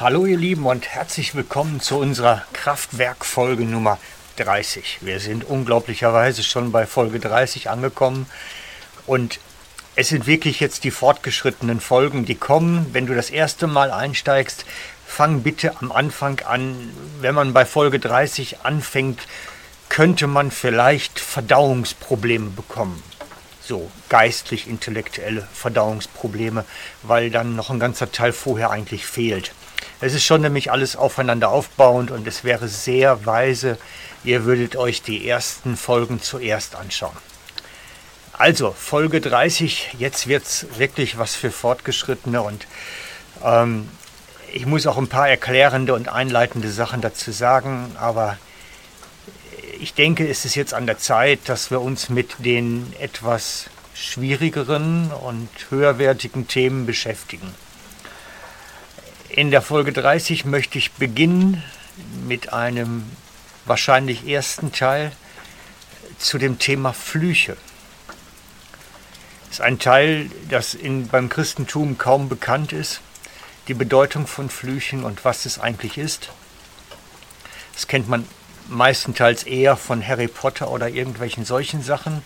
Hallo ihr Lieben und herzlich willkommen zu unserer Kraftwerk-Folge Nummer 30. Wir sind unglaublicherweise schon bei Folge 30 angekommen und es sind wirklich jetzt die fortgeschrittenen Folgen, die kommen. Wenn du das erste Mal einsteigst, fang bitte am Anfang an. Wenn man bei Folge 30 anfängt, könnte man vielleicht Verdauungsprobleme bekommen so geistlich-intellektuelle Verdauungsprobleme, weil dann noch ein ganzer Teil vorher eigentlich fehlt. Es ist schon nämlich alles aufeinander aufbauend und es wäre sehr weise, ihr würdet euch die ersten Folgen zuerst anschauen. Also, Folge 30, jetzt wird es wirklich was für Fortgeschrittene und ähm, ich muss auch ein paar erklärende und einleitende Sachen dazu sagen, aber ich denke, es ist jetzt an der Zeit, dass wir uns mit den etwas schwierigeren und höherwertigen Themen beschäftigen. In der Folge 30 möchte ich beginnen mit einem wahrscheinlich ersten Teil zu dem Thema Flüche. Das ist ein Teil, das in, beim Christentum kaum bekannt ist, die Bedeutung von Flüchen und was es eigentlich ist. Das kennt man meistenteils eher von Harry Potter oder irgendwelchen solchen Sachen,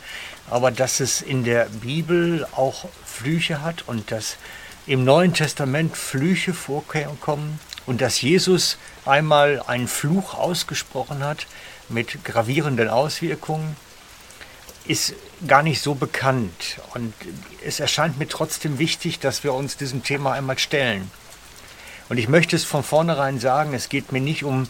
aber dass es in der Bibel auch Flüche hat und dass im Neuen Testament Flüche vorkommen und dass Jesus einmal einen Fluch ausgesprochen hat mit gravierenden Auswirkungen, ist gar nicht so bekannt. Und es erscheint mir trotzdem wichtig, dass wir uns diesem Thema einmal stellen. Und ich möchte es von vornherein sagen, es geht mir nicht um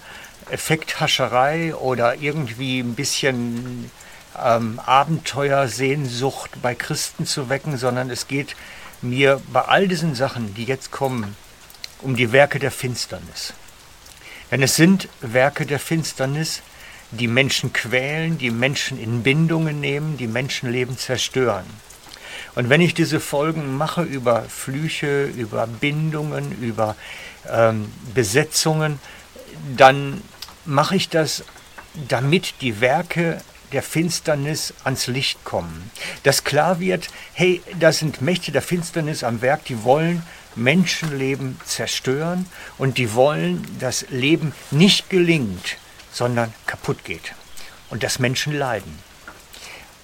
Effekthascherei oder irgendwie ein bisschen ähm, Abenteuersehnsucht bei Christen zu wecken, sondern es geht mir bei all diesen Sachen, die jetzt kommen, um die Werke der Finsternis. Denn es sind Werke der Finsternis, die Menschen quälen, die Menschen in Bindungen nehmen, die Menschenleben zerstören. Und wenn ich diese Folgen mache über Flüche, über Bindungen, über ähm, Besetzungen, dann mache ich das, damit die Werke der Finsternis ans Licht kommen. Dass klar wird, hey, da sind Mächte der Finsternis am Werk, die wollen Menschenleben zerstören und die wollen, dass Leben nicht gelingt, sondern kaputt geht und dass Menschen leiden.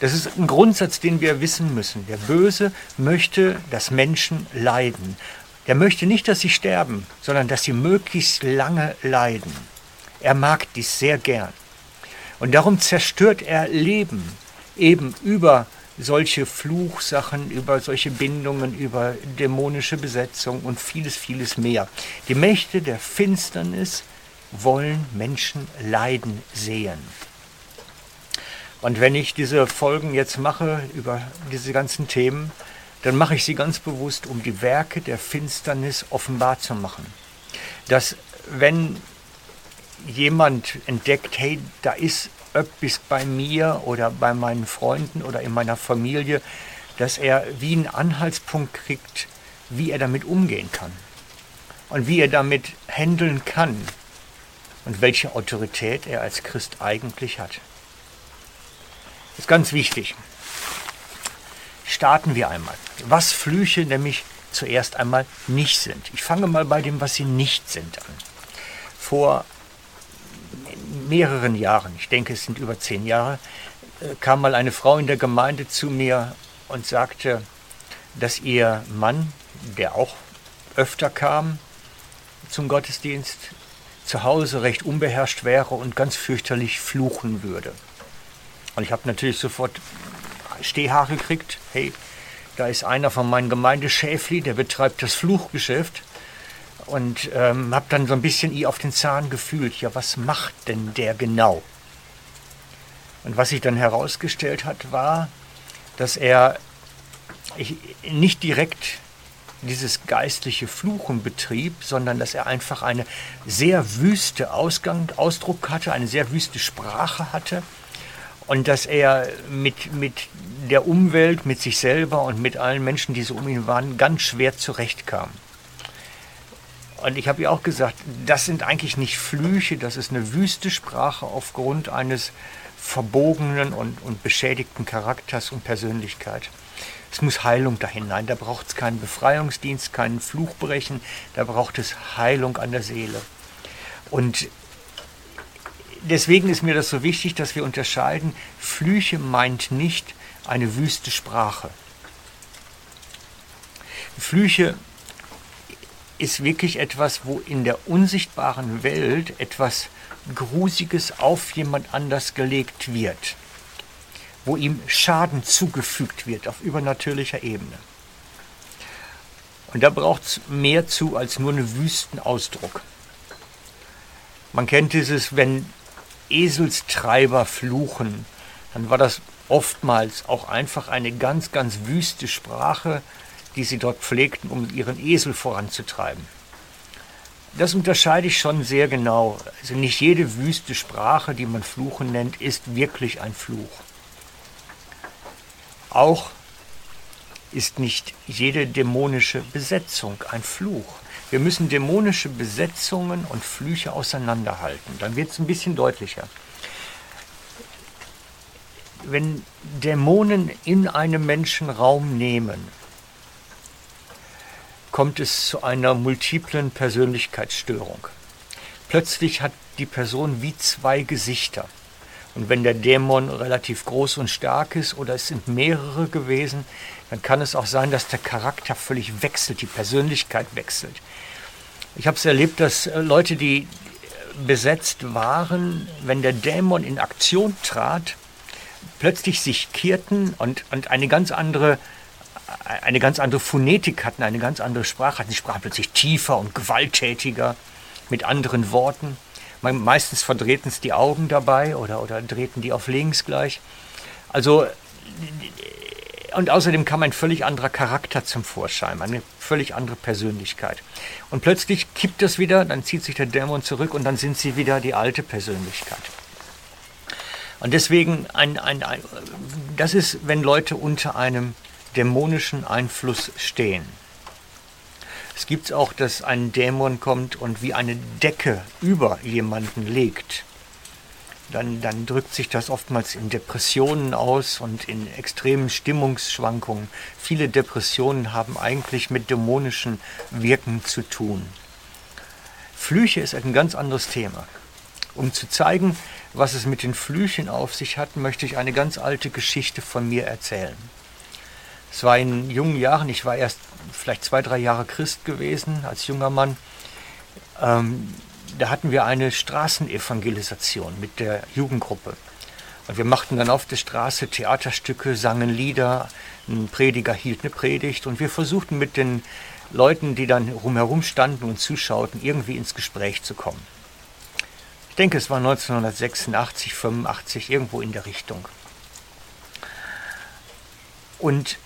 Das ist ein Grundsatz, den wir wissen müssen. Der Böse möchte, dass Menschen leiden. Er möchte nicht, dass sie sterben, sondern dass sie möglichst lange leiden. Er mag dies sehr gern. Und darum zerstört er Leben eben über solche Fluchsachen, über solche Bindungen, über dämonische Besetzung und vieles, vieles mehr. Die Mächte der Finsternis wollen Menschen leiden sehen. Und wenn ich diese Folgen jetzt mache über diese ganzen Themen, dann mache ich sie ganz bewusst, um die Werke der Finsternis offenbar zu machen. Dass wenn jemand entdeckt, hey, da ist etwas bei mir oder bei meinen Freunden oder in meiner Familie, dass er wie einen Anhaltspunkt kriegt, wie er damit umgehen kann und wie er damit handeln kann und welche Autorität er als Christ eigentlich hat. Das ist ganz wichtig. Starten wir einmal. Was Flüche nämlich zuerst einmal nicht sind. Ich fange mal bei dem, was sie nicht sind an. Vor mehreren Jahren, ich denke es sind über zehn Jahre, äh, kam mal eine Frau in der Gemeinde zu mir und sagte, dass ihr Mann, der auch öfter kam zum Gottesdienst, zu Hause recht unbeherrscht wäre und ganz fürchterlich fluchen würde. Und ich habe natürlich sofort Stehhaare gekriegt. Hey, da ist einer von meinen Gemeindeschäfli, der betreibt das Fluchgeschäft und ähm, habe dann so ein bisschen ihr auf den Zahn gefühlt, ja, was macht denn der genau? Und was sich dann herausgestellt hat, war, dass er ich, nicht direkt dieses geistliche Fluchen betrieb, sondern dass er einfach eine sehr wüste Ausgang, Ausdruck hatte, eine sehr wüste Sprache hatte und dass er mit, mit der Umwelt, mit sich selber und mit allen Menschen, die so um ihn waren, ganz schwer zurechtkam. Und ich habe ihr auch gesagt, das sind eigentlich nicht Flüche, das ist eine wüste Sprache aufgrund eines verbogenen und, und beschädigten Charakters und Persönlichkeit. Es muss Heilung da hinein. Da braucht es keinen Befreiungsdienst, keinen Fluchbrechen. Da braucht es Heilung an der Seele. Und deswegen ist mir das so wichtig, dass wir unterscheiden. Flüche meint nicht eine wüste Sprache. Flüche ist wirklich etwas, wo in der unsichtbaren Welt etwas Grusiges auf jemand anders gelegt wird wo ihm Schaden zugefügt wird auf übernatürlicher Ebene. Und da braucht es mehr zu als nur einen Wüstenausdruck. Man kennt dieses, wenn Eselstreiber fluchen, dann war das oftmals auch einfach eine ganz, ganz wüste Sprache, die sie dort pflegten, um ihren Esel voranzutreiben. Das unterscheide ich schon sehr genau. Also nicht jede wüste Sprache, die man Fluchen nennt, ist wirklich ein Fluch. Auch ist nicht jede dämonische Besetzung ein Fluch. Wir müssen dämonische Besetzungen und Flüche auseinanderhalten. Dann wird es ein bisschen deutlicher. Wenn Dämonen in einem Menschen Raum nehmen, kommt es zu einer multiplen Persönlichkeitsstörung. Plötzlich hat die Person wie zwei Gesichter. Und wenn der Dämon relativ groß und stark ist oder es sind mehrere gewesen, dann kann es auch sein, dass der Charakter völlig wechselt, die Persönlichkeit wechselt. Ich habe es erlebt, dass äh, Leute, die besetzt waren, wenn der Dämon in Aktion trat, plötzlich sich kehrten und, und eine ganz andere eine ganz andere Phonetik hatten, eine ganz andere Sprache hatten. Sie sprachen plötzlich tiefer und gewalttätiger mit anderen Worten. Meistens verdrehten es die Augen dabei oder, oder drehten die auf links gleich. Also, und außerdem kam ein völlig anderer Charakter zum Vorschein, eine völlig andere Persönlichkeit. Und plötzlich kippt das wieder, dann zieht sich der Dämon zurück und dann sind sie wieder die alte Persönlichkeit. Und deswegen, ein, ein, ein, das ist, wenn Leute unter einem dämonischen Einfluss stehen. Es gibt auch, dass ein Dämon kommt und wie eine Decke über jemanden legt. Dann, dann drückt sich das oftmals in Depressionen aus und in extremen Stimmungsschwankungen. Viele Depressionen haben eigentlich mit dämonischen Wirken zu tun. Flüche ist ein ganz anderes Thema. Um zu zeigen, was es mit den Flüchen auf sich hat, möchte ich eine ganz alte Geschichte von mir erzählen. Es war in jungen Jahren, ich war erst vielleicht zwei, drei Jahre Christ gewesen als junger Mann. Ähm, da hatten wir eine Straßenevangelisation mit der Jugendgruppe. Und wir machten dann auf der Straße Theaterstücke, sangen Lieder, ein Prediger hielt eine Predigt und wir versuchten mit den Leuten, die dann rumherum standen und zuschauten, irgendwie ins Gespräch zu kommen. Ich denke, es war 1986, 85, irgendwo in der Richtung. Und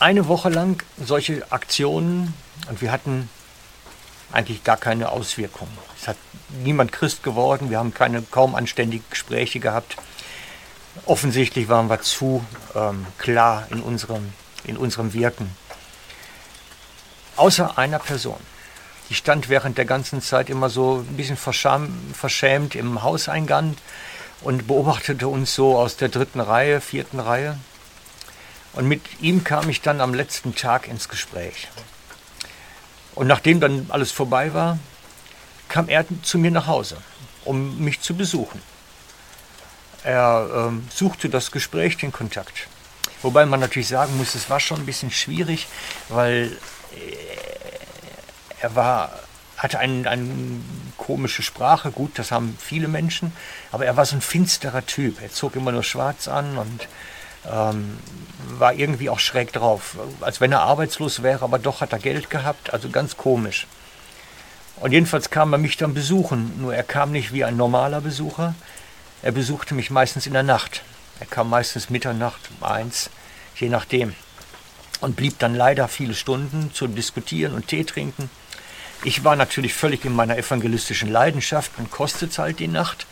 eine Woche lang solche Aktionen und wir hatten eigentlich gar keine Auswirkungen. Es hat niemand Christ geworden, wir haben keine kaum anständigen Gespräche gehabt. Offensichtlich waren wir zu ähm, klar in unserem, in unserem Wirken. Außer einer Person. Die stand während der ganzen Zeit immer so ein bisschen verschämt im Hauseingang und beobachtete uns so aus der dritten Reihe, vierten Reihe. Und mit ihm kam ich dann am letzten Tag ins Gespräch. Und nachdem dann alles vorbei war, kam er zu mir nach Hause, um mich zu besuchen. Er ähm, suchte das Gespräch, den Kontakt. Wobei man natürlich sagen muss, es war schon ein bisschen schwierig, weil äh, er war, hatte eine, eine komische Sprache, gut, das haben viele Menschen, aber er war so ein finsterer Typ. Er zog immer nur schwarz an und ähm, war irgendwie auch schräg drauf. Als wenn er arbeitslos wäre, aber doch hat er Geld gehabt. Also ganz komisch. Und jedenfalls kam er mich dann besuchen. Nur er kam nicht wie ein normaler Besucher. Er besuchte mich meistens in der Nacht. Er kam meistens Mitternacht, eins, je nachdem. Und blieb dann leider viele Stunden zu diskutieren und Tee trinken. Ich war natürlich völlig in meiner evangelistischen Leidenschaft und kostet halt die Nacht.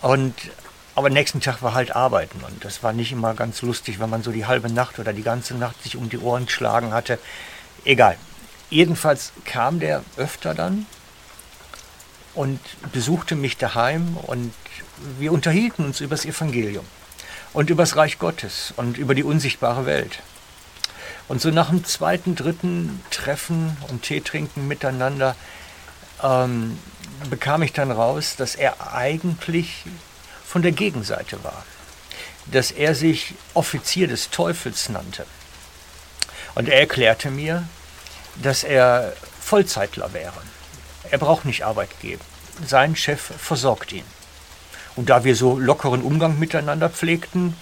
Und aber nächsten Tag war halt Arbeiten und das war nicht immer ganz lustig, wenn man so die halbe Nacht oder die ganze Nacht sich um die Ohren geschlagen hatte. Egal. Jedenfalls kam der öfter dann und besuchte mich daheim und wir unterhielten uns über das Evangelium und über das Reich Gottes und über die unsichtbare Welt. Und so nach dem zweiten, dritten Treffen und Tee trinken miteinander ähm, bekam ich dann raus, dass er eigentlich von der Gegenseite war. Dass er sich Offizier des Teufels nannte. Und er erklärte mir, dass er Vollzeitler wäre. Er braucht nicht Arbeit geben. Sein Chef versorgt ihn. Und da wir so lockeren Umgang miteinander pflegten,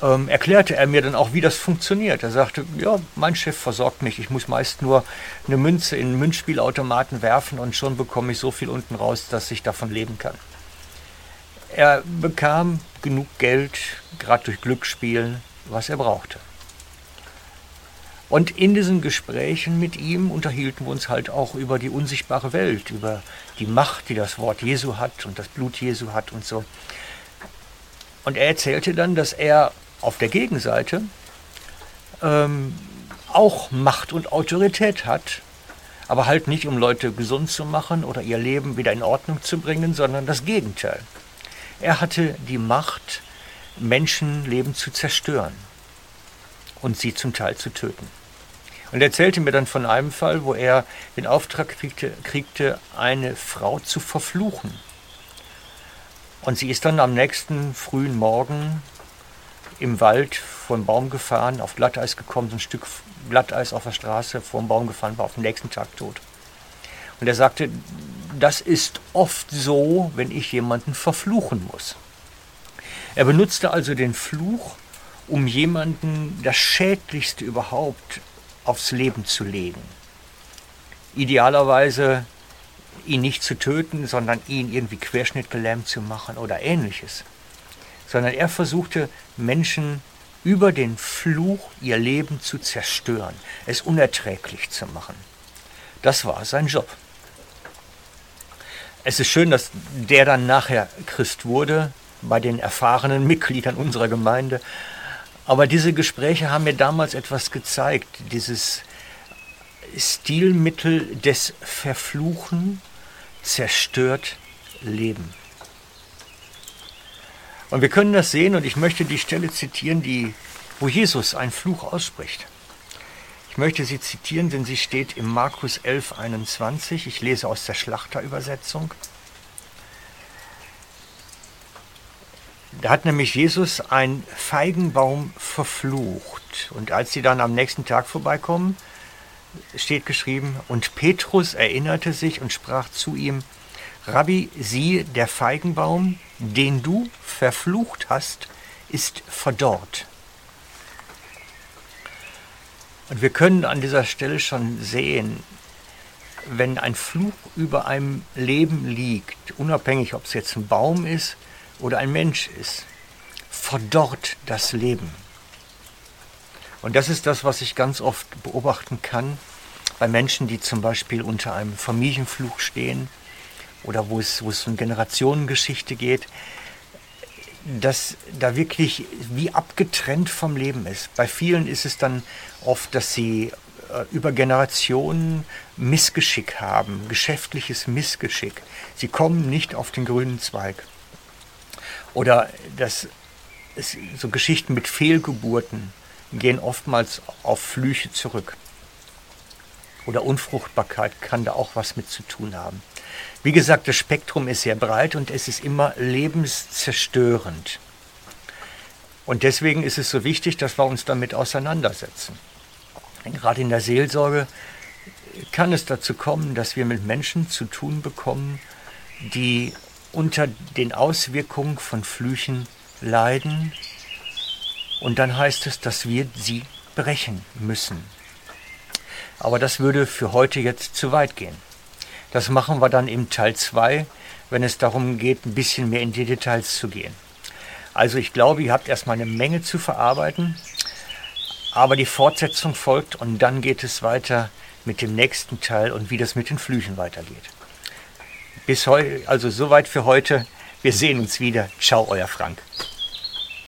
ähm, erklärte er mir dann auch, wie das funktioniert. Er sagte, ja, mein Chef versorgt mich. Ich muss meist nur eine Münze in einen Münzspielautomaten werfen und schon bekomme ich so viel unten raus, dass ich davon leben kann. Er bekam genug Geld, gerade durch Glücksspiel, was er brauchte. Und in diesen Gesprächen mit ihm unterhielten wir uns halt auch über die unsichtbare Welt, über die Macht, die das Wort Jesu hat und das Blut Jesu hat und so. Und er erzählte dann, dass er auf der Gegenseite ähm, auch Macht und Autorität hat, aber halt nicht, um Leute gesund zu machen oder ihr Leben wieder in Ordnung zu bringen, sondern das Gegenteil. Er hatte die Macht, Menschenleben zu zerstören und sie zum Teil zu töten. Und er erzählte mir dann von einem Fall, wo er den Auftrag kriegte, kriegte, eine Frau zu verfluchen. Und sie ist dann am nächsten frühen Morgen im Wald vor den Baum gefahren, auf Glatteis gekommen, so ein Stück Glatteis auf der Straße vor dem Baum gefahren, war auf den nächsten Tag tot. Und er sagte, das ist oft so, wenn ich jemanden verfluchen muss. Er benutzte also den Fluch, um jemanden das Schädlichste überhaupt aufs Leben zu legen. Idealerweise ihn nicht zu töten, sondern ihn irgendwie querschnittgelähmt zu machen oder ähnliches. Sondern er versuchte Menschen über den Fluch ihr Leben zu zerstören, es unerträglich zu machen. Das war sein Job. Es ist schön, dass der dann nachher Christ wurde, bei den erfahrenen Mitgliedern unserer Gemeinde. Aber diese Gespräche haben mir damals etwas gezeigt, dieses Stilmittel des Verfluchen zerstört Leben. Und wir können das sehen, und ich möchte die Stelle zitieren, die, wo Jesus einen Fluch ausspricht. Ich möchte sie zitieren, denn sie steht im Markus 11, 21. Ich lese aus der Schlachterübersetzung. Da hat nämlich Jesus einen Feigenbaum verflucht. Und als sie dann am nächsten Tag vorbeikommen, steht geschrieben, und Petrus erinnerte sich und sprach zu ihm, Rabbi, siehe, der Feigenbaum, den du verflucht hast, ist verdorrt. Und wir können an dieser Stelle schon sehen, wenn ein Fluch über einem Leben liegt, unabhängig ob es jetzt ein Baum ist oder ein Mensch ist, verdorrt das Leben. Und das ist das, was ich ganz oft beobachten kann bei Menschen, die zum Beispiel unter einem Familienfluch stehen oder wo es, wo es um Generationengeschichte geht dass da wirklich wie abgetrennt vom Leben ist. Bei vielen ist es dann oft, dass sie äh, über Generationen Missgeschick haben, geschäftliches Missgeschick. Sie kommen nicht auf den grünen Zweig. Oder dass es, so Geschichten mit Fehlgeburten gehen oftmals auf Flüche zurück. Oder Unfruchtbarkeit kann da auch was mit zu tun haben. Wie gesagt, das Spektrum ist sehr breit und es ist immer lebenszerstörend. Und deswegen ist es so wichtig, dass wir uns damit auseinandersetzen. Gerade in der Seelsorge kann es dazu kommen, dass wir mit Menschen zu tun bekommen, die unter den Auswirkungen von Flüchen leiden. Und dann heißt es, dass wir sie brechen müssen. Aber das würde für heute jetzt zu weit gehen. Das machen wir dann im Teil 2, wenn es darum geht, ein bisschen mehr in die Details zu gehen. Also ich glaube, ihr habt erstmal eine Menge zu verarbeiten, aber die Fortsetzung folgt und dann geht es weiter mit dem nächsten Teil und wie das mit den Flüchen weitergeht. Bis heute, also soweit für heute. Wir sehen uns wieder. Ciao, euer Frank.